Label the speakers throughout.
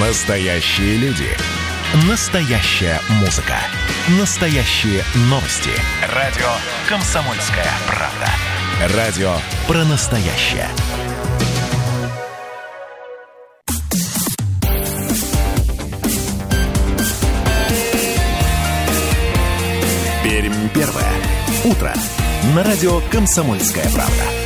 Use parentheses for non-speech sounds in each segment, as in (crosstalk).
Speaker 1: Настоящие люди. Настоящая музыка. Настоящие новости. Радио «Комсомольская правда». Радио про настоящее. Пермь первое. Утро. На радио «Комсомольская правда».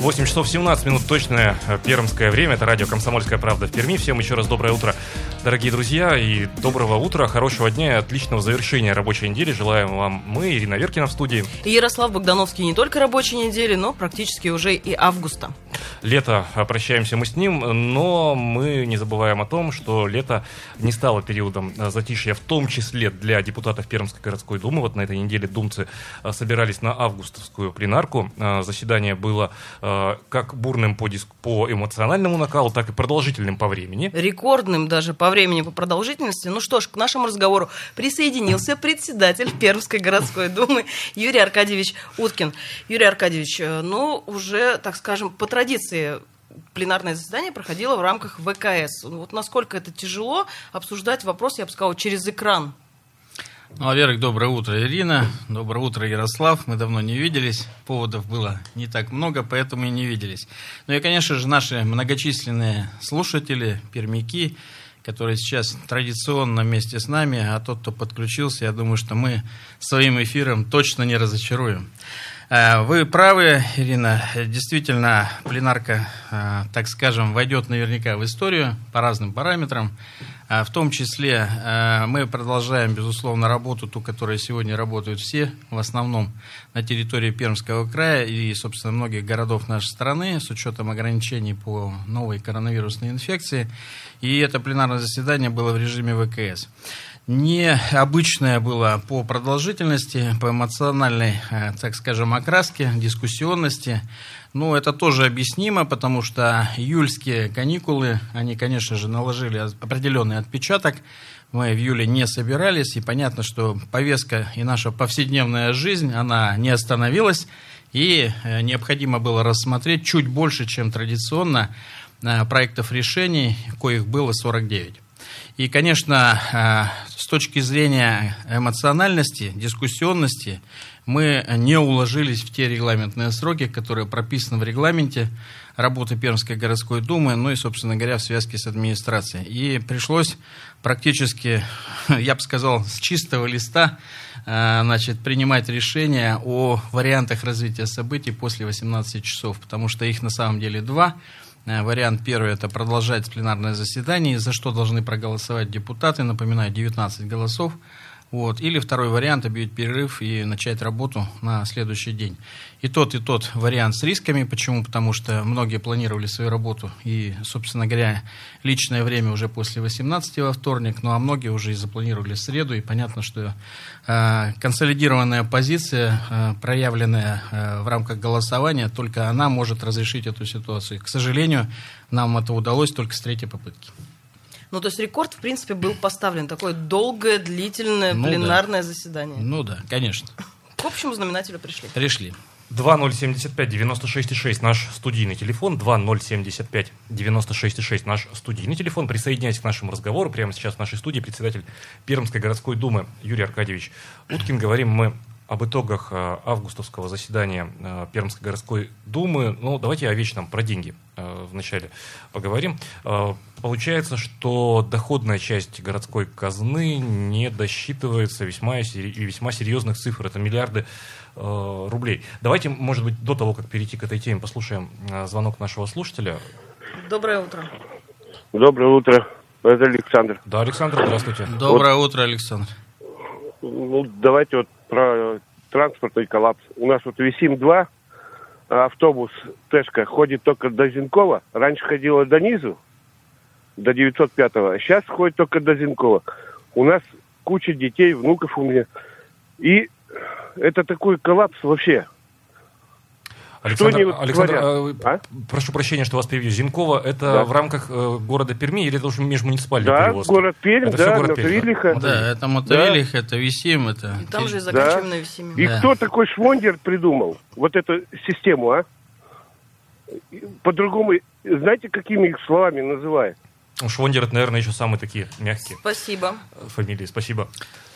Speaker 2: 8 часов 17 минут точное э, пермское время. Это радио «Комсомольская правда» в Перми. Всем еще раз доброе утро, дорогие друзья. И доброго утра, хорошего дня и отличного завершения рабочей недели. Желаем вам мы, Ирина Веркина в студии.
Speaker 3: И Ярослав Богдановский не только рабочей недели, но практически уже и августа.
Speaker 2: Лето, а, прощаемся мы с ним, но мы не забываем о том, что лето не стало периодом а, затишья, в том числе для депутатов Пермской городской думы. Вот на этой неделе думцы а, собирались на августовскую пленарку. Заседание было как бурным по, диск, по эмоциональному накалу, так и продолжительным по времени.
Speaker 3: Рекордным даже по времени, по продолжительности. Ну что ж, к нашему разговору присоединился председатель Пермской городской думы Юрий Аркадьевич Уткин. Юрий Аркадьевич, э, ну уже, так скажем, по традиции традиции пленарное заседание проходило в рамках ВКС. Вот насколько это тяжело обсуждать вопрос, я бы сказала, через экран.
Speaker 4: Ну, во-первых, доброе утро, Ирина. Доброе утро, Ярослав. Мы давно не виделись. Поводов было не так много, поэтому и не виделись. Ну и, конечно же, наши многочисленные слушатели, пермяки, которые сейчас традиционно вместе с нами, а тот, кто подключился, я думаю, что мы своим эфиром точно не разочаруем. Э, вы правы, Ирина. Действительно, пленарка, э, так скажем, войдет наверняка в историю по разным параметрам. Э, в том числе мы продолжаем, безусловно, работу, ту, которая сегодня работают все, в основном на территории Пермского края и, собственно, многих городов нашей страны, с учетом ограничений по новой коронавирусной инфекции. И это пленарное заседание было в режиме ВКС необычное было по продолжительности, по эмоциональной, э, так скажем, окраске, дискуссионности. Ну, это тоже объяснимо, потому что июльские каникулы, они, конечно же, наложили определенный отпечаток. Мы в июле не собирались, и понятно, что повестка и наша повседневная жизнь, она не остановилась, и э, необходимо было рассмотреть чуть больше, чем традиционно, э, проектов решений, коих было 49. И, конечно, э, с точки зрения эмоциональности, дискуссионности, мы не уложились в те регламентные сроки, которые прописаны в регламенте работы Пермской городской думы, ну и, собственно говоря, в связке с администрацией. И пришлось практически, (laughs) я бы сказал, с чистого листа э, значит, принимать решение о вариантах развития событий после 18 часов, потому что их на самом деле два – вариант первый – это продолжать пленарное заседание, за что должны проголосовать депутаты. Напоминаю, 19 голосов. Вот. Или второй вариант – объявить перерыв и начать работу на следующий день. И тот, и тот вариант с рисками. Почему? Потому что многие планировали свою работу и, собственно говоря, личное время уже после 18 во вторник, ну а многие уже и запланировали среду. И понятно, что э, консолидированная позиция, э, проявленная э, в рамках голосования, только она может разрешить эту ситуацию. К сожалению, нам это удалось только с третьей попытки.
Speaker 3: Ну, то есть рекорд, в принципе, был поставлен. Такое долгое, длительное ну, пленарное
Speaker 4: да.
Speaker 3: заседание.
Speaker 4: Ну да, конечно.
Speaker 3: К общему знаменателю пришли.
Speaker 4: Пришли.
Speaker 2: 2075 96,6 наш студийный телефон, 2075 96,6 наш студийный телефон. Присоединяйтесь к нашему разговору. Прямо сейчас в нашей студии председатель Пермской городской думы Юрий Аркадьевич Уткин. Говорим мы об итогах э, августовского заседания э, Пермской городской думы. Ну, давайте о вечном, про деньги э, вначале поговорим. Получается, что доходная часть городской казны не досчитывается весьма, и весьма серьезных цифр. Это миллиарды рублей. Давайте, может быть, до того, как перейти к этой теме, послушаем звонок нашего слушателя.
Speaker 3: Доброе утро.
Speaker 5: Доброе утро. Это Александр.
Speaker 2: Да, Александр, здравствуйте.
Speaker 4: Доброе вот, утро, Александр.
Speaker 5: Ну, давайте вот про транспортный коллапс. У нас вот ВИСИМ-2, автобус Тэшка ходит только до Зинкова. Раньше ходила до низу, до 905-го, а сейчас ходит только до Зинкова. У нас куча детей, внуков у меня. И это такой коллапс вообще.
Speaker 2: Александр, что Александр э, а? прошу прощения, что вас перебью. Зинкова это да. в рамках э, города Перми или это уже межмуниципальный
Speaker 5: да,
Speaker 2: перевозки?
Speaker 5: город Пермь, это да, город
Speaker 4: Мотовилиха. Да? да, это Мотовилиха, да. это Висим, это...
Speaker 3: И там же и заканчиваем да. на Висиме.
Speaker 5: И да. кто такой Швондер придумал вот эту систему, а? по-другому, знаете, какими их словами называют?
Speaker 2: Ну, Швондер, это, наверное, еще самые такие мягкие
Speaker 3: Спасибо.
Speaker 2: фамилии. Спасибо.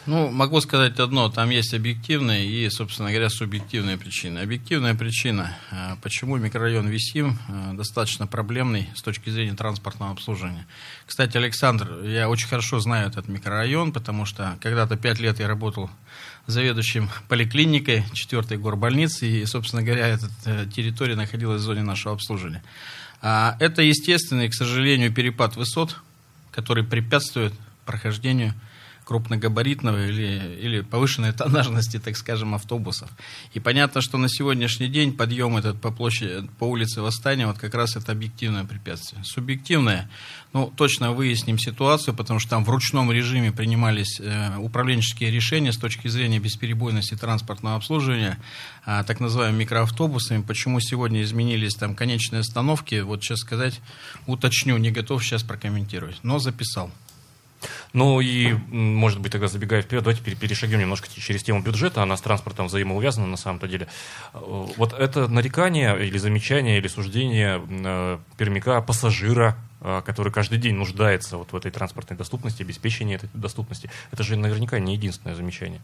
Speaker 4: Ну, могу сказать одно, там есть объективные и, собственно говоря, субъективные причины. Объективная причина, э, почему микрорайон Висим э, достаточно проблемный с точки зрения транспортного обслуживания. Кстати, Александр, я очень хорошо знаю этот микрорайон, потому что когда-то пять лет я работал заведующим поликлиникой 4 горбольницы, и, собственно говоря, эта э, территория находилась в зоне нашего обслуживания. А, Это естественный, к сожалению, перепад высот, который препятствует прохождению крупногабаритного или, или повышенной тоннажности, так скажем, автобусов. И понятно, что на сегодняшний день подъем этот по площади, по улице Восстания, вот как раз это объективное препятствие. Субъективное, ну, точно выясним ситуацию, потому что там в ручном режиме принимались э, управленческие решения с точки зрения бесперебойности транспортного обслуживания, а, так называемыми микроавтобусами. Почему сегодня изменились там конечные остановки, вот сейчас сказать, уточню, не готов сейчас прокомментировать, но записал.
Speaker 2: Ну и, может быть, тогда забегая вперед, давайте пере- перешагнем немножко через тему бюджета. Она с транспортом взаимоувязана на самом-то деле. Э, Вот это нарекание или замечание, или суждение э, пермяка, пассажира, э, который каждый день нуждается вот в этой транспортной доступности, обеспечении этой доступности. Это же наверняка не единственное замечание.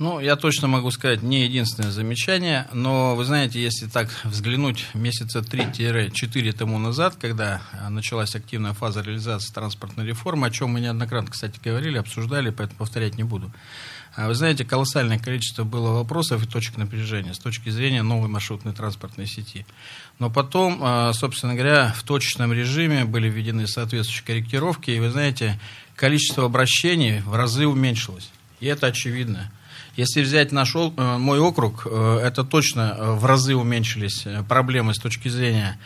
Speaker 4: Ну, я точно могу сказать, не единственное замечание, но вы знаете, если так взглянуть месяца 3-4 тому назад, когда а, началась активная фаза реализации транспортной реформы, о чем мы неоднократно, кстати, говорили, обсуждали, поэтому повторять не буду. А Вы знаете, колоссальное количество было вопросов и точек напряжения с точки зрения новой маршрутной транспортной сети. Но потом, а, собственно говоря, в точечном режиме были введены соответствующие корректировки, и вы знаете, количество обращений в разы уменьшилось. И это очевидно. Если взять наш, э, мой округ, э, это точно э, в разы уменьшились проблемы с точки зрения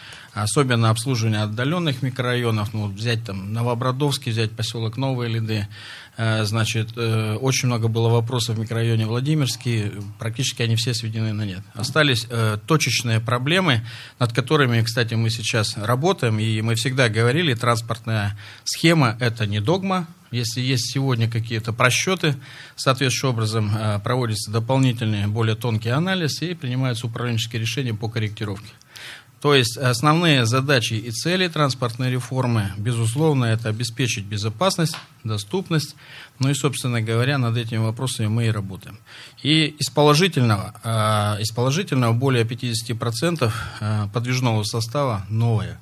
Speaker 4: особенно обслуживания отдаленных микрорайонов. Ну, взять там Новообрадовский, взять поселок Новые Лиды. Э, Значит, э, очень много было вопросов в микрорайоне Владимирский. Практически они все сведены на нет. Остались э, точечные проблемы, над которыми, кстати, мы сейчас работаем. И мы всегда говорили, транспортная схема – это не догма, если есть сегодня какие-то просчеты, соответствующим образом проводится дополнительный, более тонкий анализ и принимаются управленческие решения по корректировке. То есть основные задачи и цели транспортной реформы, безусловно, это обеспечить безопасность, доступность, ну и, собственно говоря, над этими вопросами мы и работаем. И из положительного, э, из положительного более 50% э, подвижного состава новое.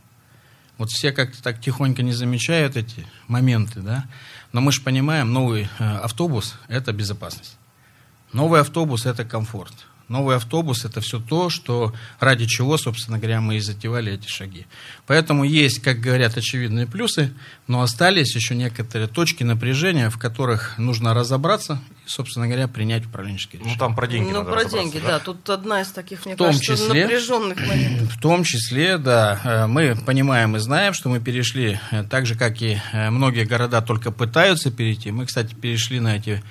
Speaker 4: Вот все как-то так тихонько не замечают эти моменты, да? Но мы же понимаем, новый э, автобус – это безопасность. Новый автобус – это комфорт. Новый автобус – это все то, что, ради чего, собственно говоря, мы и затевали эти шаги. Поэтому есть, как говорят, очевидные плюсы, но остались еще некоторые точки напряжения, в которых нужно разобраться и, собственно говоря, принять управленческие решения.
Speaker 2: Ну, там про деньги
Speaker 3: ну,
Speaker 2: надо
Speaker 3: про деньги, да. Тут одна из таких, мне
Speaker 4: В том
Speaker 3: кажется,
Speaker 4: числе-
Speaker 3: напряженных (clears throat) моментов.
Speaker 4: В том числе, да, э, мы понимаем и знаем, что мы перешли, э, так же, как и э, многие города только пытаются перейти. Мы, кстати, перешли на эти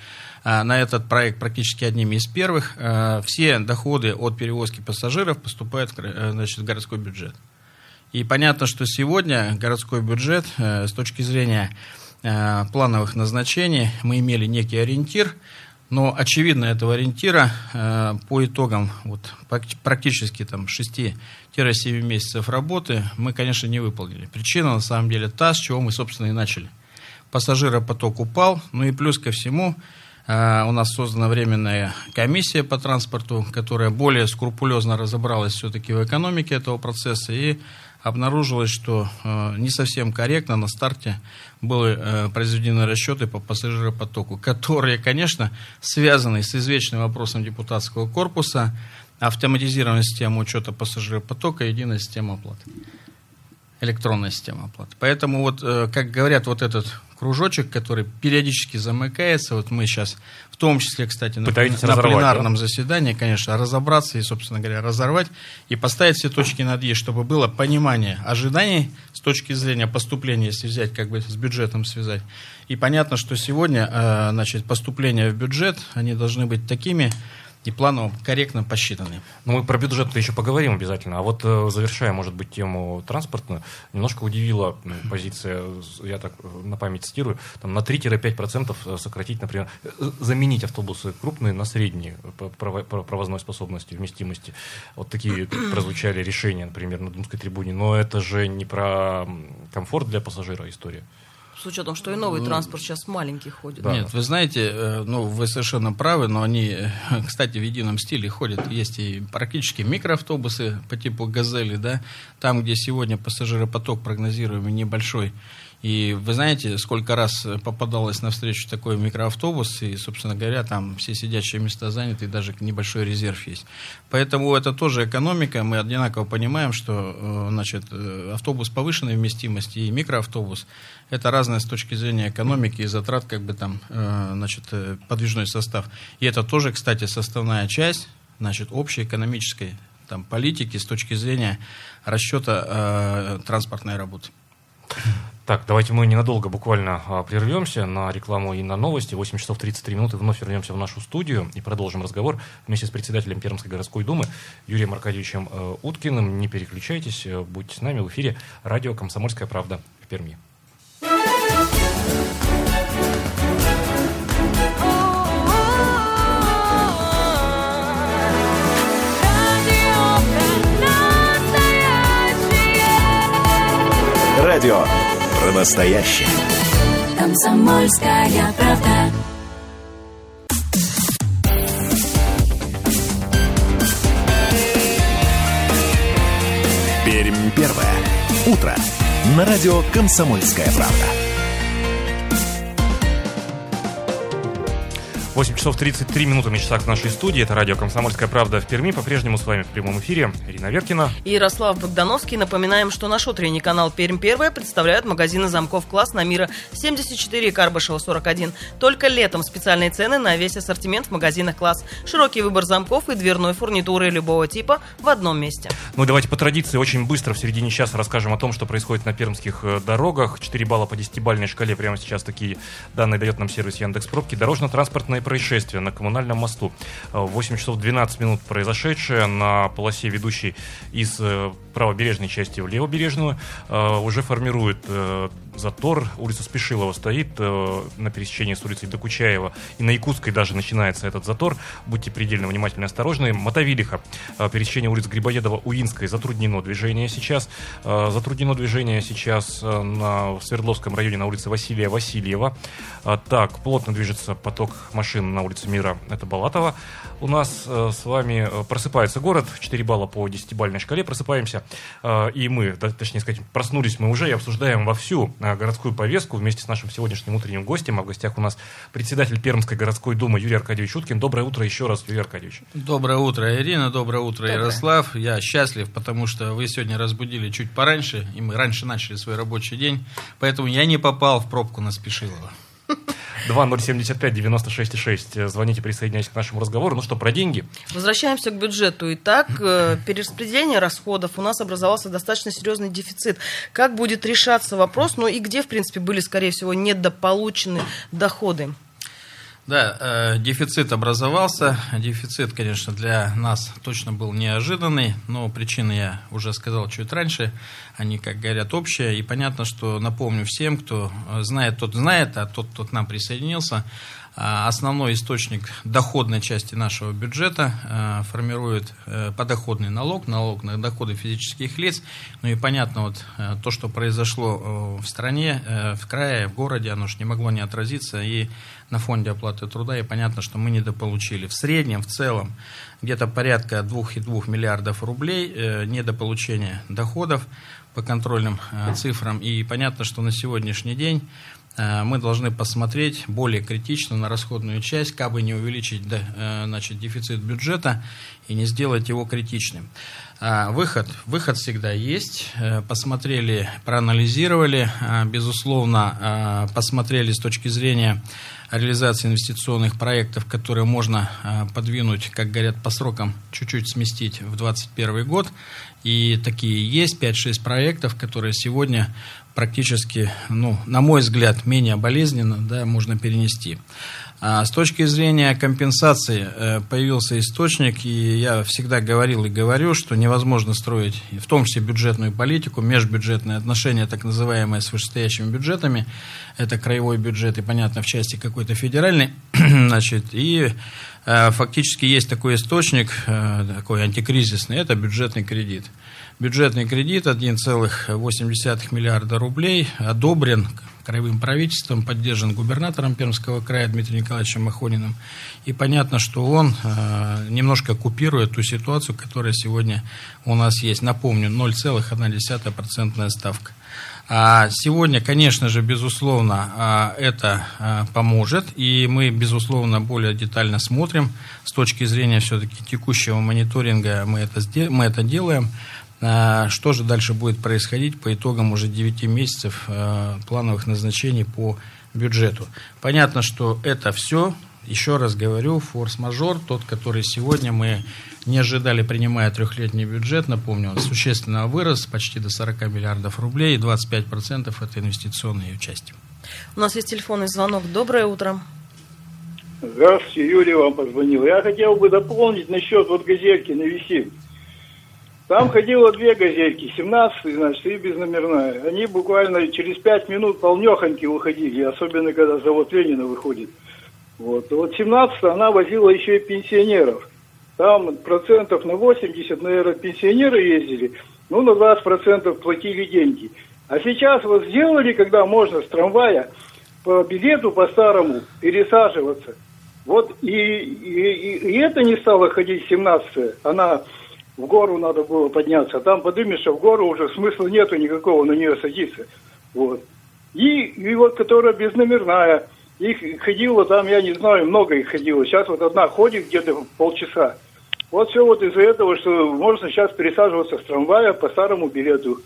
Speaker 4: на этот проект практически одними из первых. Э, Все доходы от перевозки пассажиров поступают э, значит, в городской бюджет. И понятно, что сегодня городской бюджет э, с точки зрения э, плановых назначений мы имели некий ориентир, но очевидно этого ориентира по итогам вот, практически там 6-7 месяцев работы мы, конечно, не выполнили. Причина на самом деле та, с чего мы, собственно, и начали. Пассажиропоток упал, ну и плюс ко всему у нас создана временная комиссия по транспорту, которая более скрупулезно разобралась все-таки в экономике этого процесса и обнаружилось, что э, не совсем корректно на старте были э, произведены расчеты по пассажиропотоку, которые, конечно, связаны с извечным вопросом депутатского корпуса, автоматизированная система учета пассажиропотока, единая система оплаты электронная система оплаты. Поэтому вот, э, как говорят, вот этот кружочек, который периодически замыкается, вот мы сейчас, в том числе, кстати, на, на пленарном заседании, конечно, разобраться и, собственно говоря, разорвать и поставить все точки над «и», чтобы было понимание ожиданий с точки зрения поступления, если взять как бы с бюджетом связать. И понятно, что сегодня, э, значит, поступления в бюджет, они должны быть такими, и планово корректно посчитаны.
Speaker 2: Ну, мы про бюджет еще поговорим обязательно. А вот э, завершая, может быть, тему транспортную, немножко удивила позиция, я так э, на память цитирую, там на 3-5% э, сократить, например, заменить автобусы крупные на средние по провозной способности, вместимости. Вот такие (clears throat) прозвучали решения, например, на Думской трибуне. Но это же не про комфорт для пассажира история
Speaker 3: с учетом, что и новый ну, транспорт сейчас маленький ходит.
Speaker 4: Да. Нет, вы знаете, э, ну, вы совершенно правы, но они, э, кстати, в едином стиле ходят. Есть и практически микроавтобусы по типу «Газели», да, там, где сегодня пассажиропоток прогнозируемый небольшой, и вы знаете, сколько раз попадалось на встречу такой микроавтобус, и, собственно говоря, там все сидящие места заняты, и даже небольшой резерв есть. Поэтому это тоже экономика. Мы одинаково понимаем, что э, значит, э, автобус повышенной вместимости и микроавтобус – это разное с точки зрения экономики и затрат, как бы там, э, значит, подвижной состав. И это тоже, кстати, составная часть, значит, общей экономической там, политики с точки зрения расчета э, транспортной работы.
Speaker 2: Так, давайте мы ненадолго буквально а, прервемся на рекламу и на новости. 8 часов 33 минуты вновь вернемся в нашу студию и продолжим разговор вместе с председателем Пермской городской думы Юрием Аркадьевичем э, Уткиным. Не переключайтесь, э, будьте с нами в эфире радио «Комсомольская правда» в Перми.
Speaker 1: Радио про настоящее. Комсомольская правда. Пермь первое. Утро. На радио «Комсомольская правда».
Speaker 2: 8 часов 33 минуты на часах в нашей студии. Это радио «Комсомольская правда» в Перми. По-прежнему с вами в прямом эфире Ирина Веркина.
Speaker 3: И Ярослав Богдановский. Напоминаем, что наш утренний канал «Пермь первая» представляют магазины замков класс на мира 74 и Карбышева 41. Только летом специальные цены на весь ассортимент в магазинах класс. Широкий выбор замков и дверной фурнитуры любого типа в одном месте.
Speaker 2: Ну и давайте по традиции очень быстро в середине часа расскажем о том, что происходит на пермских э, дорогах. 4 балла по 10-бальной шкале. Прямо сейчас такие данные дает нам сервис Яндекс Пробки. Дорожно-транспортные происшествие на коммунальном мосту. 8 часов 12 минут произошедшее на полосе, ведущей из э, правобережной части в левобережную, э, уже формирует э, затор. Улица Спешилова стоит на пересечении с улицей Докучаева. И на Якутской даже начинается этот затор. Будьте предельно внимательны и осторожны. Мотовилиха, пересечение улиц Грибоедова, Уинской, затруднено движение сейчас. Затруднено движение сейчас на Свердловском районе на улице Василия Васильева. Так, плотно движется поток машин машин на улице Мира, это Балатова. У нас э, с вами э, просыпается город, 4 балла по 10-бальной шкале просыпаемся, э, и мы, да, точнее сказать, проснулись мы уже и обсуждаем вовсю э, городскую повестку вместе с нашим сегодняшним утренним гостем, а в гостях у нас председатель Пермской городской думы Юрий Аркадьевич Уткин. Доброе утро еще раз, Юрий Аркадьевич.
Speaker 4: Доброе утро, Ирина, доброе утро, доброе. Ярослав. Я счастлив, потому что вы сегодня разбудили чуть пораньше, и мы раньше начали свой рабочий день, поэтому я не попал в пробку на Спешилова.
Speaker 2: 2075-96-6. Звоните, присоединяйтесь к нашему разговору. Ну что, про деньги?
Speaker 3: Возвращаемся к бюджету. Итак, э, перераспределение расходов. У нас образовался достаточно серьезный дефицит. Как будет решаться вопрос? Ну и где, в принципе, были, скорее всего, недополучены доходы?
Speaker 4: Да, э, дефицит образовался. Дефицит, конечно, для нас точно был неожиданный, но причины я уже сказал чуть раньше. Они, как говорят, общие. И понятно, что напомню всем, кто знает, тот знает, а тот, кто к нам присоединился, основной источник доходной части нашего бюджета а, формирует э, подоходный налог, налог на доходы физических лиц. Ну и понятно, вот э, то, что произошло в стране, э, в крае, в городе, оно же не могло не отразиться и на фонде оплаты труда, и понятно, что мы недополучили. В среднем, в целом, где-то порядка 2,2 миллиардов рублей недополучения доходов по контрольным цифрам. И понятно, что на сегодняшний день Э, мы должны посмотреть более критично на расходную часть, как бы не увеличить э, значит, дефицит бюджета и не сделать его критичным. А, выход. Выход всегда есть. Э, посмотрели, проанализировали. Безусловно, посмотрели с точки зрения реализации инвестиционных проектов, которые можно подвинуть, как говорят, по срокам чуть-чуть сместить в 2021 год. И такие есть 5-6 проектов, которые сегодня практически, ну, на мой взгляд, менее болезненно, да, можно перенести. А с точки зрения компенсации э, появился источник, и я всегда говорил и говорю, что невозможно строить, в том числе бюджетную политику, межбюджетные отношения, так называемые, с вышестоящими бюджетами. Это краевой бюджет и, понятно, в части какой-то федеральный. (clears throat) Значит, и э, фактически есть такой источник, э, такой антикризисный, это бюджетный кредит. Бюджетный кредит 1,8 миллиарда рублей одобрен краевым правительством, поддержан губернатором Пермского края Дмитрием Николаевичем Махониным. И понятно, что он э, немножко купирует ту ситуацию, которая сегодня у нас есть. Напомню, 0,1% ставка. А сегодня, конечно же, безусловно, а, это а, поможет, и мы, безусловно, более детально смотрим с точки зрения все-таки текущего мониторинга, мы это, мы это делаем. А, что же дальше будет происходить по итогам уже 9 месяцев а, плановых назначений по бюджету? Понятно, что это все, еще раз говорю, форс-мажор, тот, который сегодня мы не ожидали, принимая трехлетний бюджет, напомню, он существенно вырос, почти до 40 миллиардов рублей, и 25% это инвестиционные участие.
Speaker 3: У нас есть телефонный звонок. Доброе утро.
Speaker 6: Здравствуйте, Юрий вам позвонил. Я хотел бы дополнить насчет вот газельки на виси. Там ходило две газельки, 17 значит, и безномерная. Они буквально через пять минут полнехоньки выходили, особенно когда завод Ленина выходит. Вот. вот 17 она возила еще и пенсионеров. Там процентов на 80, наверное, пенсионеры ездили, ну, на 20 процентов платили деньги. А сейчас вот сделали, когда можно с трамвая по билету по-старому пересаживаться. Вот и, и, и это не стало ходить 17 Она в гору надо было подняться, там поднимешься в гору уже смысла нету никакого на нее садиться. Вот. И, и вот которая безномерная, их ходило там, я не знаю, много их ходило. Сейчас вот одна ходит где-то полчаса. Вот все вот из-за этого, что можно сейчас пересаживаться с трамвая по старому билету.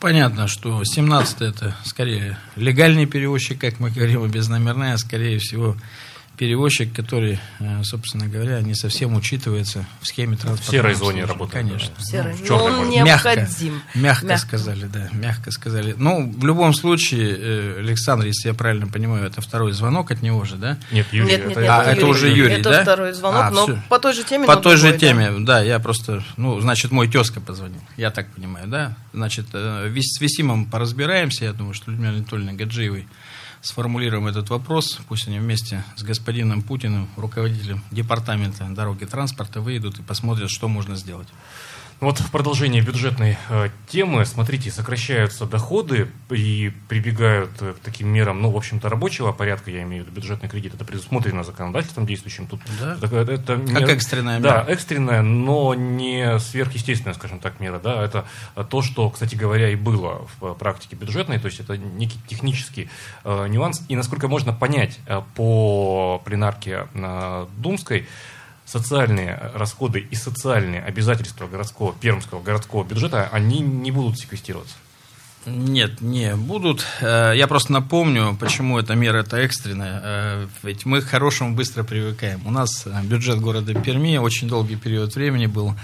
Speaker 4: Понятно, что 17 это скорее легальный перевозчик, как мы говорим, а безномерная, скорее всего, перевозчик, который, э, собственно говоря, не совсем учитывается в схеме транспорта. В
Speaker 2: серой зоне работает.
Speaker 4: Конечно. В
Speaker 3: серой. Ну, он необходим.
Speaker 4: Мягко, мягко, мягко сказали, да, мягко сказали. Ну, в любом случае, э, Александр, если я правильно понимаю, это второй звонок от него же, да?
Speaker 2: Нет, Юрий. Нет,
Speaker 3: нет, это, а,
Speaker 4: это, уже Юрий, это да?
Speaker 3: Это второй звонок, а, но все. по той же теме.
Speaker 4: По той же теме, да. да, я просто, ну, значит, мой тезка позвонил, я так понимаю, да? Значит, э, с Висимом поразбираемся, я думаю, что Людмила Анатольевна Гаджиевой сформулируем этот вопрос. Пусть они вместе с господином Путиным, руководителем департамента дороги и транспорта, выйдут и посмотрят, что можно сделать.
Speaker 2: Вот в продолжении бюджетной э, темы, смотрите, сокращаются доходы и прибегают э, к таким мерам, ну, в общем-то, рабочего порядка, я имею в виду бюджетный кредит, это предусмотрено законодательством действующим. Тут
Speaker 4: да? это, это мера, как экстренная
Speaker 2: мера. Да, экстренная, но не сверхъестественная, скажем так, мера. Да? Это то, что, кстати говоря, и было в практике бюджетной, то есть это некий технический э, нюанс. И насколько можно понять э, по пленарке э, Думской, социальные расходы и социальные обязательства городского, пермского городского бюджета, они не будут секвестироваться.
Speaker 4: Нет, не будут. Э, я просто напомню, почему эта мера это экстренная. Э, ведь мы к хорошему быстро привыкаем. У нас э, бюджет города Перми очень долгий период времени был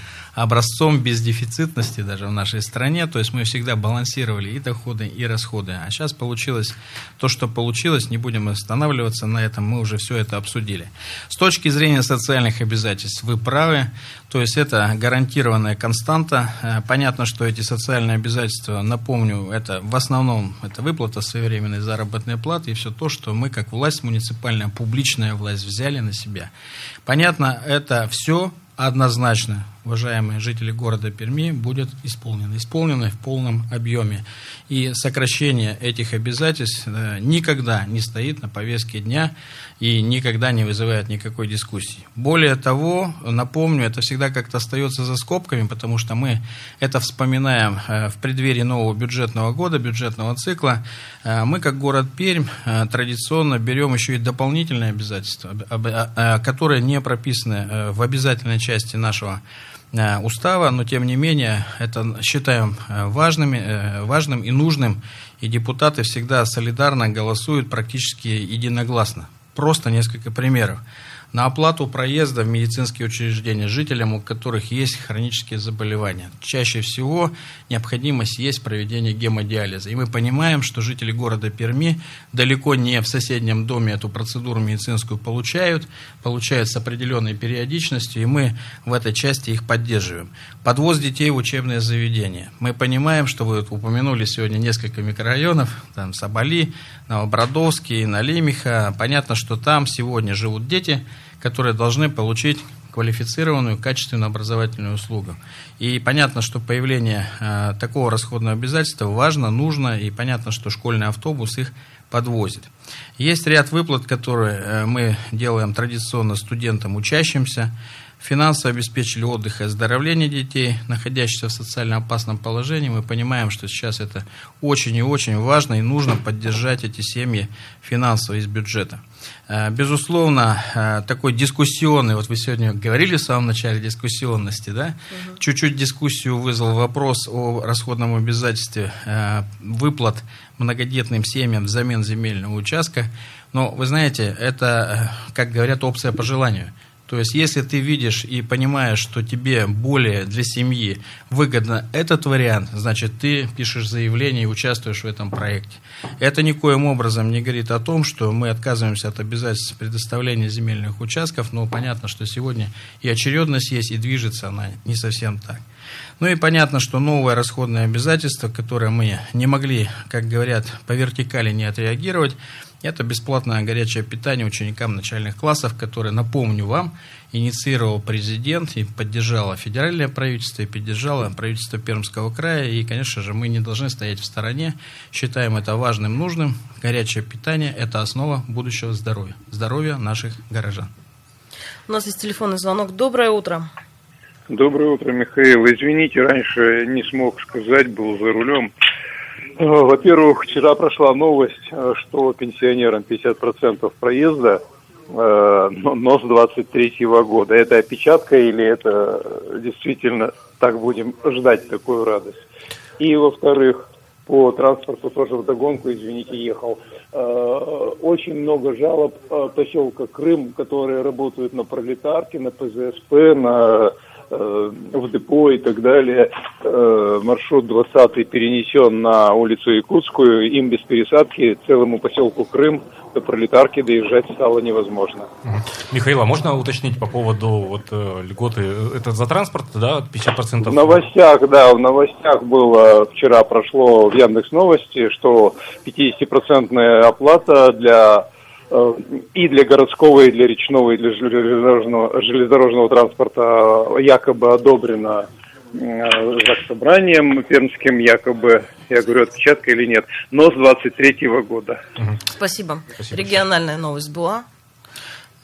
Speaker 4: образцом бездефицитности даже в нашей стране. То есть мы всегда балансировали и доходы, и расходы. А сейчас получилось то, что получилось. Не будем останавливаться на этом. Мы уже все это обсудили. С точки зрения социальных обязательств вы правы. То есть это гарантированная константа. Э, понятно, что эти социальные обязательства, напомню, это в основном это выплата своевременной заработной платы и все то, что мы как власть муниципальная, публичная власть взяли на себя. Понятно, это все однозначно, уважаемые жители города Перми, будет исполнено. Исполнено в полном объеме. И сокращение этих обязательств э, никогда не стоит на повестке дня и никогда не вызывает никакой дискуссии. Более того, напомню, это всегда как-то остается за скобками, потому что мы это вспоминаем э, в преддверии нового бюджетного года, бюджетного цикла. Э, мы, как город Пермь, традиционно берем еще и дополнительные обязательства, которые не прописаны в обязательной части нашего устава, но тем не менее это считаем э, важным, э, важным и нужным, и депутаты всегда солидарно голосуют практически единогласно. Просто несколько примеров. На оплату проезда в медицинские учреждения жителям, у которых есть хронические заболевания. Чаще всего необходимость есть проведение гемодиализа. И мы понимаем, что жители города Перми далеко не в соседнем доме эту процедуру медицинскую получают, получают с определенной периодичностью, и мы в этой части их поддерживаем. Подвоз детей в учебные заведения. Мы понимаем, что вы упомянули сегодня несколько микрорайонов, там Соболи, Новобродовский, Налимиха. Понятно, что там сегодня живут дети, которые должны получить квалифицированную, качественную образовательную услугу. И понятно, что появление э, такого расходного обязательства важно, нужно, и понятно, что школьный автобус их подвозит. Есть ряд выплат, которые э, мы делаем традиционно студентам, учащимся финансово обеспечили отдых и оздоровление детей, находящихся в социально опасном положении. Мы понимаем, что сейчас это очень и очень важно, и нужно поддержать эти семьи финансово из бюджета. Э, безусловно, э, такой дискуссионный, вот вы сегодня говорили в самом начале дискуссионности, да, угу. чуть-чуть дискуссию вызвал вопрос о расходном обязательстве э, выплат многодетным семьям взамен земельного участка. Но вы знаете, это, как говорят, опция по желанию – то есть, если ты видишь и понимаешь, что тебе более для семьи выгодно этот вариант, значит, ты пишешь заявление и участвуешь в этом проекте. Это никоим образом не говорит о том, что мы отказываемся от обязательств предоставления земельных участков, но понятно, что сегодня и очередность есть, и движется она не совсем так. Ну и понятно, что новое расходное обязательство, которое мы не могли, как говорят, по вертикали не отреагировать, это бесплатное горячее питание ученикам начальных классов, которое, напомню вам, инициировал президент и поддержало федеральное правительство, и поддержало правительство Пермского края. И, конечно же, мы не должны стоять в стороне. Считаем это важным, нужным. Горячее питание – это основа будущего здоровья. Здоровья наших горожан.
Speaker 3: У нас есть телефонный звонок. Доброе утро.
Speaker 7: Доброе утро, Михаил. Извините, раньше не смог сказать, был за рулем. Э, во-первых, вчера прошла новость, э, что пенсионерам 50% проезда, э, но с 23 -го года. Это опечатка или это действительно так будем ждать такую радость? И, во-вторых, по транспорту тоже в догонку, извините, ехал. Очень много жалоб поселка Крым, которые работают на пролетарке, на ПЗСП, на в депо и так далее. Э, маршрут 20 перенесен на улицу Якутскую. Им без пересадки целому поселку Крым до пролетарки доезжать стало невозможно.
Speaker 2: Михаил, а можно уточнить по поводу вот, э, льготы? Это за транспорт, да, 50%?
Speaker 7: В новостях, да, в новостях было, вчера прошло в Яндекс Новости, что 50% оплата для Э, и для городского, и для речного, и для железнодорожного, железнодорожного транспорта якобы одобрено э, собранием пермским, якобы, я говорю, отпечатка или нет, но с 23 -го года.
Speaker 3: Спасибо. Спасибо. Региональная новость была.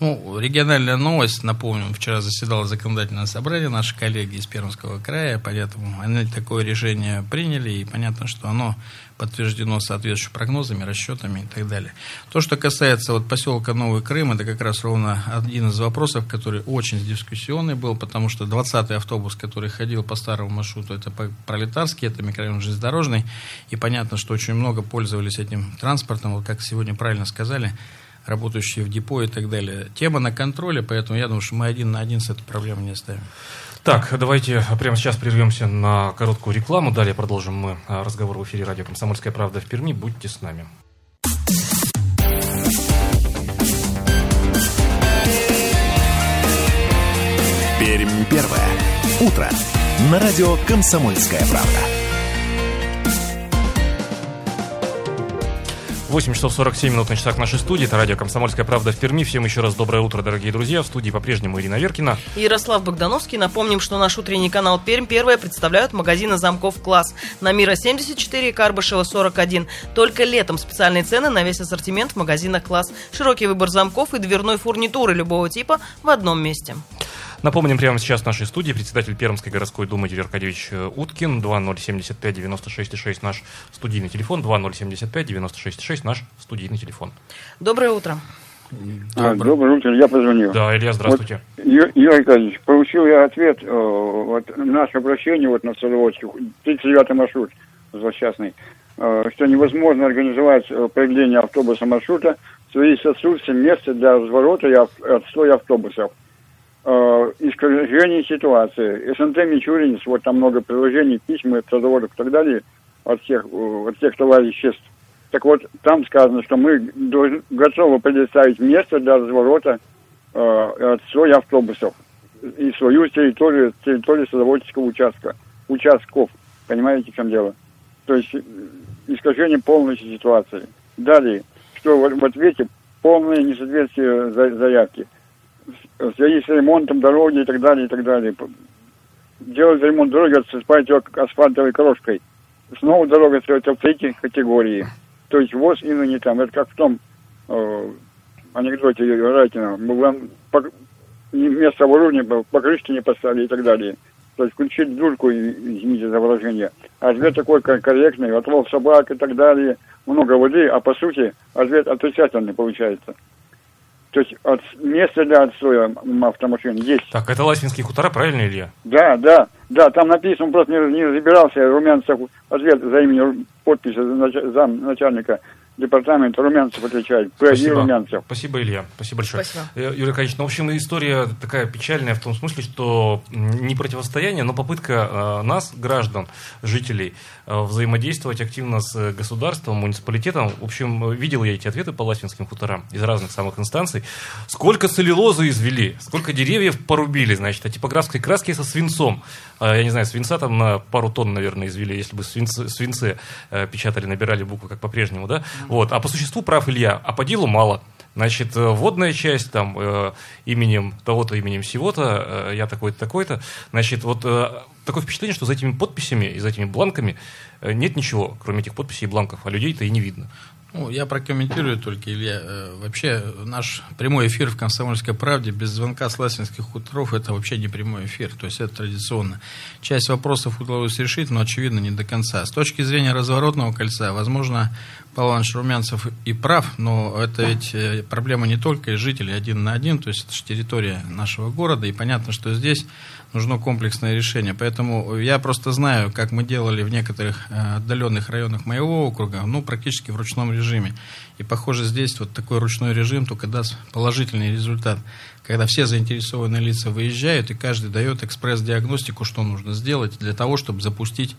Speaker 4: Ну, региональная новость, напомним, вчера заседало законодательное собрание, наши коллеги из Пермского края, поэтому они такое решение приняли, и понятно, что оно подтверждено соответствующими прогнозами, расчетами и так далее. То, что касается вот поселка Новый Крым, это как раз ровно один из вопросов, который очень дискуссионный был, потому что 20-й автобус, который ходил по старому маршруту, это пролетарский, это микрорайон железнодорожный, и понятно, что очень много пользовались этим транспортом, вот как сегодня правильно сказали, работающие в депо и так далее. Тема на контроле, поэтому я думаю, что мы один на один с этой проблемой не оставим.
Speaker 2: Так, давайте прямо сейчас прервемся на короткую рекламу. Далее продолжим мы а, разговор в эфире радио «Комсомольская правда» в Перми. Будьте с нами.
Speaker 1: Пермь первое. Утро. На радио «Комсомольская правда».
Speaker 2: 8 часов 47 минут на часах нашей студии. Это радио «Комсомольская правда» в Перми. Всем еще раз доброе утро, дорогие друзья. В студии по-прежнему Ирина Веркина.
Speaker 3: Ярослав Богдановский. Напомним, что наш утренний канал «Пермь» первое представляют магазины замков «Класс». На Мира 74 и Карбышева 41. Только летом специальные цены на весь ассортимент в магазинах «Класс». Широкий выбор замков и дверной фурнитуры любого типа в одном месте.
Speaker 2: Напомним, прямо сейчас в нашей студии председатель Пермской городской думы Юрий Аркадьевич э, Уткин, 2075 96 6 наш студийный телефон, 2075 96 6 наш студийный телефон.
Speaker 3: Доброе утро.
Speaker 8: А, доброе утро, я позвонил.
Speaker 2: Да, Илья, здравствуйте.
Speaker 8: Вот, Юрий Аркадьевич, получил я ответ, э, вот наше обращение вот на Садоводске, 39 маршрут злосчастный, э, что невозможно организовать э, появление автобуса маршрута свои отсутствие места для разворота и отстоя автобусов. Э, искажение ситуации. СНТ Мичуринец, вот там много приложений, письма, заводов и так далее от всех, э, от всех товариществ. Так вот, там сказано, что мы готовы предоставить место для разворота э, отстоя автобусов и свою территорию, территорию садоводческого участка, участков. Понимаете, в чем дело? То есть искажение полностью ситуации. Далее, что в, в ответе полное несоответствие заявки. В связи с ремонтом дороги и так далее, и так далее. Делать ремонт дороги, отсыпать ее асфальтовой крошкой. Снова дорога остается в третьей категории. То есть ВОЗ и не там. Это как в том э, анекдоте Райкина. Место оборудования покрышки не поставили и так далее. То есть включить дурку, извините за выражение. А ответ такой корректный, отлов собак и так далее, много воды, а по сути ответ отрицательный получается. То есть от, место для отстоя автомашин есть.
Speaker 2: Так, это Ласинские хутора, правильно, Илья?
Speaker 8: Да, да, да, там написано, просто не, не разбирался, Румянцев, ответ за именем, подпись зам начальника департамент Румянцев отвечает.
Speaker 2: Спасибо. Румянцев. Спасибо, Илья. Спасибо большое. Спасибо. Э, Юрий Аркадьевич, ну, в общем, история такая печальная в том смысле, что не противостояние, но попытка э, нас, граждан, жителей, э, взаимодействовать активно с государством, муниципалитетом. В общем, видел я эти ответы по Ласвинским хуторам из разных самых инстанций. Сколько целлюлозы извели, сколько деревьев порубили, значит, а типографской краски со свинцом. Я не знаю, свинца там на пару тонн, наверное, извели, если бы свинцы, свинцы печатали, набирали буквы, как по-прежнему, да? Вот. А по существу прав Илья, а по делу мало. Значит, э, вводная часть, там, э, именем того-то, именем всего-то, э, я такой-то, такой-то. Значит, вот э, такое впечатление, что за этими подписями и за этими бланками э, нет ничего, кроме этих подписей и бланков, а людей-то и не видно.
Speaker 4: Ну, я прокомментирую только, Илья. Э, вообще, наш прямой эфир в «Комсомольской правде» без звонка с Ласинских хуторов – это вообще не прямой эфир. То есть, это традиционно. Часть вопросов удалось решить, но, очевидно, не до конца. С точки зрения разворотного кольца, возможно, Павел Иванович Румянцев и прав, но это ведь э, проблема не только жителей один на один, то есть это же территория нашего города, и понятно, что здесь нужно комплексное решение. Поэтому я просто знаю, как мы делали в некоторых э, отдаленных районах моего округа, ну, практически в ручном режиме. И, похоже, здесь вот такой ручной режим только даст положительный результат, когда все заинтересованные лица выезжают, и каждый дает экспресс-диагностику, что нужно сделать для того, чтобы запустить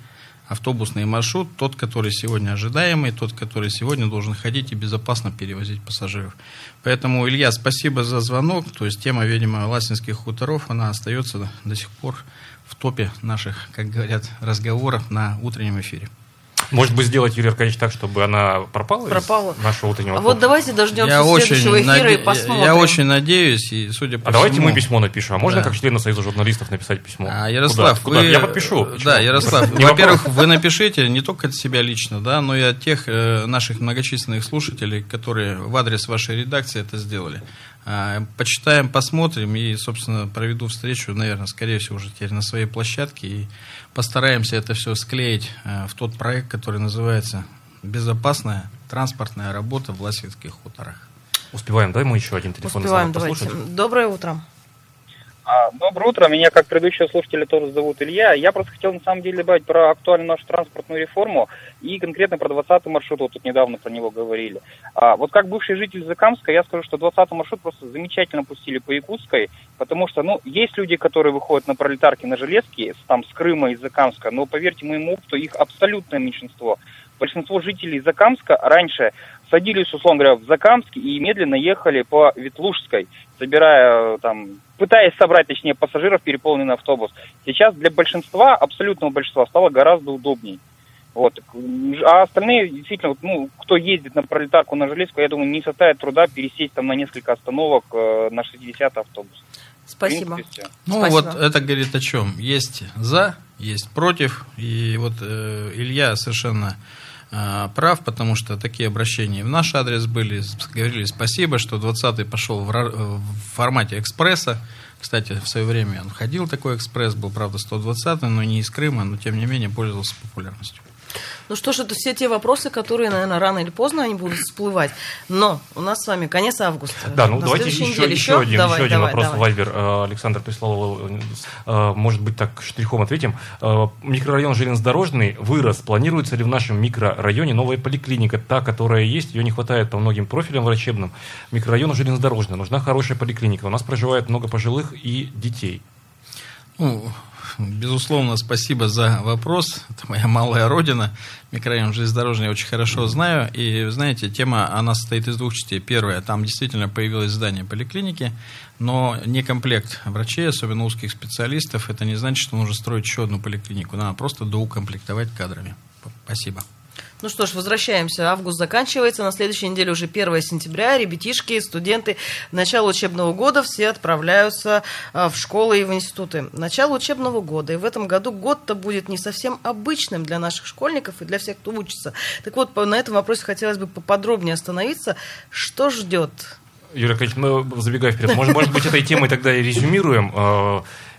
Speaker 4: автобусный маршрут, тот, который сегодня ожидаемый, тот, который сегодня должен ходить и безопасно перевозить пассажиров. Поэтому, Илья, спасибо за звонок. То есть тема, видимо, Ласинских хуторов, она остается до сих пор в топе наших, как говорят, разговоров на утреннем эфире.
Speaker 2: Может быть, сделать, Юрий Аркадьевич, так, чтобы она пропала,
Speaker 3: пропала.
Speaker 2: из нашего утреннего
Speaker 3: А вот давайте дождемся я следующего эфира наде... и посмотрим.
Speaker 4: Я очень надеюсь, и судя по
Speaker 2: А всему... давайте мы письмо напишем. А можно да. как члену Союза журналистов написать письмо?
Speaker 4: А, Ярослав,
Speaker 2: Куда? Куда? Я подпишу.
Speaker 4: Почему? Да, Ярослав, во-первых, вы напишите не только от себя лично, да, но и от тех э, наших многочисленных слушателей, которые в адрес вашей редакции это сделали. А, почитаем, посмотрим и, собственно, проведу встречу, наверное, скорее всего, уже теперь на своей площадке и постараемся это все склеить э, в тот проект, который называется «Безопасная транспортная работа в Ласинских хуторах».
Speaker 2: Успеваем, да, мы еще один телефон
Speaker 3: Успеваем, давайте. Доброе утро.
Speaker 9: А, доброе утро, меня как предыдущего слушателя тоже зовут Илья. Я просто хотел на самом деле добавить про актуальную нашу транспортную реформу и конкретно про 20-й маршрут, вот тут недавно про него говорили. А, вот как бывший житель Закамска, я скажу, что 20-й маршрут просто замечательно пустили по Якутской, потому что, ну, есть люди, которые выходят на пролетарки на железки, там, с Крыма, из Закамска, но поверьте моему опыту, их абсолютное меньшинство. Большинство жителей Закамска раньше садились, условно говоря, в Закамске и медленно ехали по Ветлужской, собирая там, пытаясь собрать, точнее, пассажиров переполненный автобус. Сейчас для большинства, абсолютного большинства, стало гораздо удобнее. Вот. А остальные, действительно, ну, кто ездит на пролетарку, на железку, я думаю, не составит труда пересесть там на несколько остановок э, на 60 автобус.
Speaker 3: Спасибо.
Speaker 4: Принципе, ну Спасибо. вот это говорит о чем? Есть за, есть против. И вот э, Илья совершенно э, прав, потому что такие обращения в наш адрес были. Говорили спасибо, что 20-й пошел в, в формате экспресса. Кстати, в свое время он ходил такой экспресс, был, правда, 120-й, но не из Крыма, но тем не менее пользовался популярностью.
Speaker 3: Ну что ж, это все те вопросы, которые, наверное, рано или поздно они будут всплывать. Но у нас с вами конец августа.
Speaker 2: Да, ну
Speaker 3: На
Speaker 2: давайте еще,
Speaker 3: неделе
Speaker 2: еще, один,
Speaker 3: Давай,
Speaker 2: еще один
Speaker 3: давай,
Speaker 2: вопрос
Speaker 3: давай.
Speaker 2: в Вайбер. Э, Александр прислал, э, может быть, так штрихом ответим. Э, Микрорайон Железнодорожный вырос. Планируется ли в нашем микрорайоне новая поликлиника? Та, которая есть, ее не хватает по многим профилям врачебным. Микрорайону Железнодорожный. Нужна хорошая поликлиника. У нас проживает много пожилых и детей.
Speaker 4: Ну, безусловно, спасибо за вопрос. Это моя малая родина. Микрорайон железнодорожный я очень хорошо знаю. И, знаете, тема, она состоит из двух частей. Первая, там действительно появилось здание поликлиники, но не комплект врачей, особенно узких специалистов. Это не значит, что нужно строить еще одну поликлинику. Надо просто доукомплектовать кадрами. Спасибо.
Speaker 3: Ну что ж, возвращаемся. Август заканчивается. На следующей неделе уже 1 сентября. Ребятишки, студенты, начало учебного года все отправляются а, в школы и в институты. Начало учебного года. И в этом году год-то будет не совсем обычным для наших школьников и для всех, кто учится. Так вот, на этом вопросе хотелось бы поподробнее остановиться. Что ждет?
Speaker 2: Юрий Аркадьевич, мы, забегая вперед, может, может быть, этой темой тогда и резюмируем.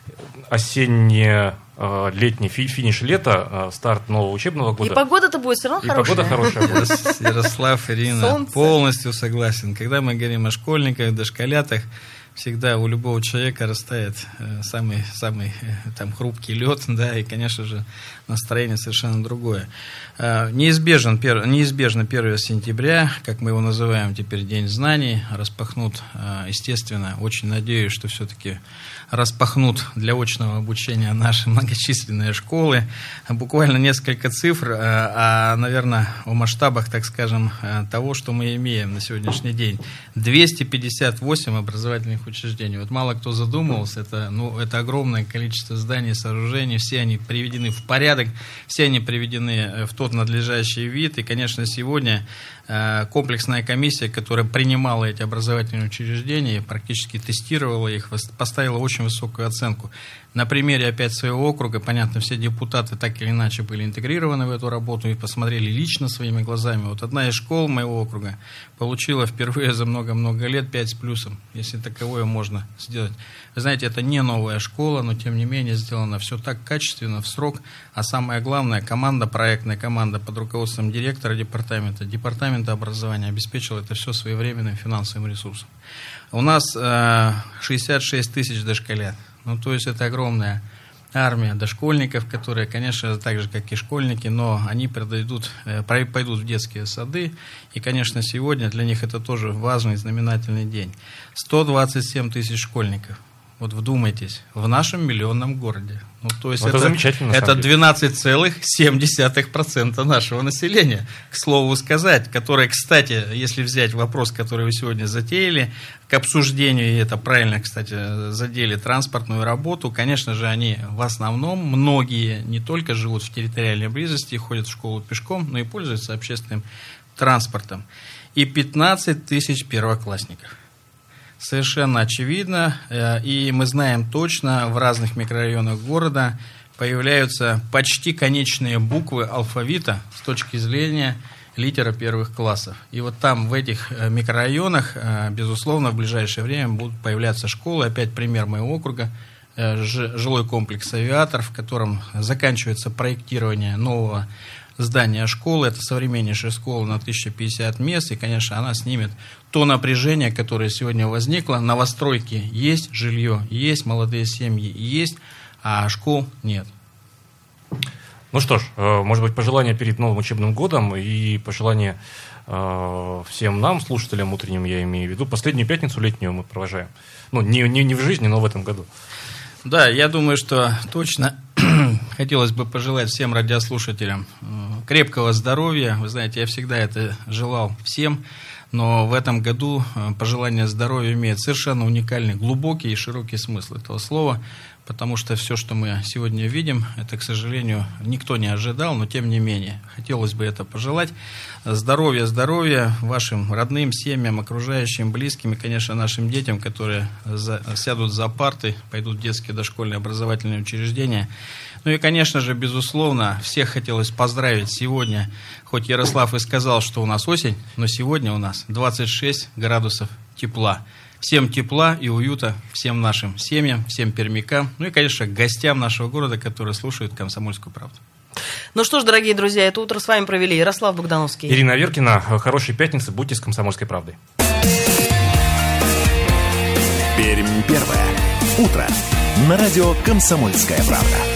Speaker 2: Э, Осенне-летний финиш лета, э, старт нового учебного года.
Speaker 3: И погода-то будет все равно
Speaker 2: И
Speaker 3: хорошая.
Speaker 2: погода хорошая будет.
Speaker 4: Ярослав, Ирина,
Speaker 3: Солнце.
Speaker 4: полностью согласен. Когда мы говорим о школьниках, дошколятах, всегда у любого человека растает э, самый, самый там хрупкий лед, (laughs) да, и, конечно же, настроение совершенно другое. Неизбежен, неизбежно 1 сентября, как мы его называем теперь, День знаний, распахнут, естественно, очень надеюсь, что все-таки распахнут для очного обучения наши (laughs) многочисленные школы. Буквально несколько цифр, э, а, наверное, о масштабах, так скажем, э, того, что мы имеем на сегодняшний день. 258 образовательных учреждений. Вот мало кто задумывался, это, ну, это огромное количество зданий, сооружений, все они приведены в порядок, все они приведены э, в тот надлежащий вид. И, конечно, сегодня комплексная комиссия, которая принимала эти образовательные учреждения, практически тестировала их, поставила очень высокую оценку. На примере опять своего округа, понятно, все депутаты так или иначе были интегрированы в эту работу и посмотрели лично своими глазами. Вот одна из школ моего округа получила впервые за много-много лет 5 с плюсом, если таковое можно сделать. Вы знаете, это не новая школа, но тем не менее сделано все так качественно, в срок. А самое главное, команда, проектная команда под руководством директора департамента, департамента образования обеспечила это все своевременным финансовым ресурсом. У нас э, 66 тысяч дошколят. Ну, то есть это огромная армия дошкольников, которые, конечно, так же, как и школьники, но они продойдут, э, пойдут в детские сады. И, конечно, сегодня для них это тоже важный знаменательный день. 127 тысяч школьников. Вот вдумайтесь, в нашем миллионном городе. Ну, то есть
Speaker 2: Ну, это замечательно,
Speaker 4: Это
Speaker 2: самом деле.
Speaker 4: 12,7% нашего населения, к слову сказать, которые, кстати, если взять вопрос, который вы сегодня затеяли, к обсуждению, и это правильно, кстати, задели транспортную работу, конечно же, они в основном, многие не только живут в территориальной близости, ходят в школу пешком, но и пользуются общественным транспортом. И 15 тысяч первоклассников. Совершенно очевидно, э, и мы знаем точно, в разных микрорайонах города появляются почти конечные буквы алфавита с точки зрения литера первых классов. И вот там, в этих э, микрорайонах, э, безусловно, в ближайшее время будут появляться школы. Опять пример моего округа, жилой комплекс «Авиатор», в котором заканчивается проектирование нового здания школы. Это современнейшая школа на 1050 мест. И, конечно, она снимет то напряжение, которое сегодня возникло. Новостройки есть, жилье есть, молодые семьи есть, а школ нет.
Speaker 2: Ну что ж, э, может быть, пожелания перед новым учебным годом и пожелания э, всем нам, слушателям утренним, я имею в виду. Последнюю пятницу летнюю мы провожаем. Ну, не, не, не в жизни, но в этом году.
Speaker 4: Да, я думаю, что точно хотелось бы пожелать всем радиослушателям э, крепкого здоровья. Вы знаете, я всегда это желал всем, но в этом году э, пожелание здоровья имеет совершенно уникальный, глубокий и широкий смысл этого слова, потому что все, что мы сегодня видим, это, к сожалению, никто не ожидал, но тем не менее, хотелось бы это пожелать. Здоровья, здоровья вашим родным, семьям, окружающим, близким и, конечно, нашим детям, которые за- сядут за парты, пойдут в детские дошкольные образовательные учреждения. Ну и, конечно же, безусловно, всех хотелось поздравить сегодня. Хоть Ярослав и сказал, что у нас осень, но сегодня у нас 26 градусов тепла. Всем тепла и уюта, всем нашим семьям, всем пермякам, ну и, конечно, гостям нашего города, которые слушают «Комсомольскую правду».
Speaker 3: Ну что ж, дорогие друзья, это утро с вами провели Ярослав Богдановский.
Speaker 2: Ирина Веркина. Хорошей пятницы. Будьте с «Комсомольской правдой».
Speaker 1: Пермь первое. Утро. На радио «Комсомольская правда».